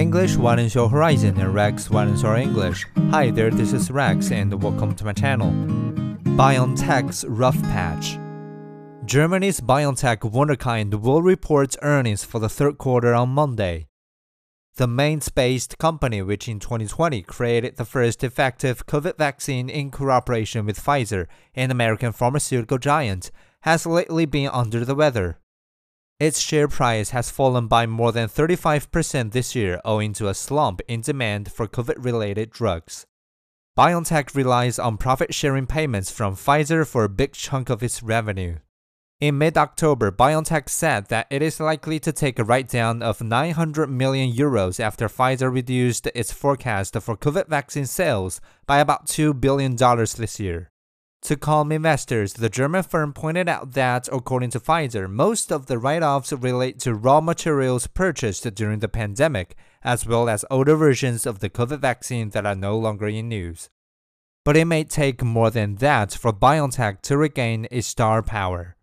English widens your horizon and Rex widens our English. Hi there, this is Rex and welcome to my channel. BioNTech's rough patch. Germany's BioNTech Wunderkind will report earnings for the third quarter on Monday. The Mainz-based company, which in 2020 created the first effective COVID vaccine in cooperation with Pfizer, an American pharmaceutical giant, has lately been under the weather. Its share price has fallen by more than 35% this year owing to a slump in demand for COVID related drugs. BioNTech relies on profit sharing payments from Pfizer for a big chunk of its revenue. In mid October, BioNTech said that it is likely to take a write down of 900 million euros after Pfizer reduced its forecast for COVID vaccine sales by about $2 billion this year. To calm investors, the German firm pointed out that, according to Pfizer, most of the write offs relate to raw materials purchased during the pandemic, as well as older versions of the COVID vaccine that are no longer in use. But it may take more than that for BioNTech to regain its star power.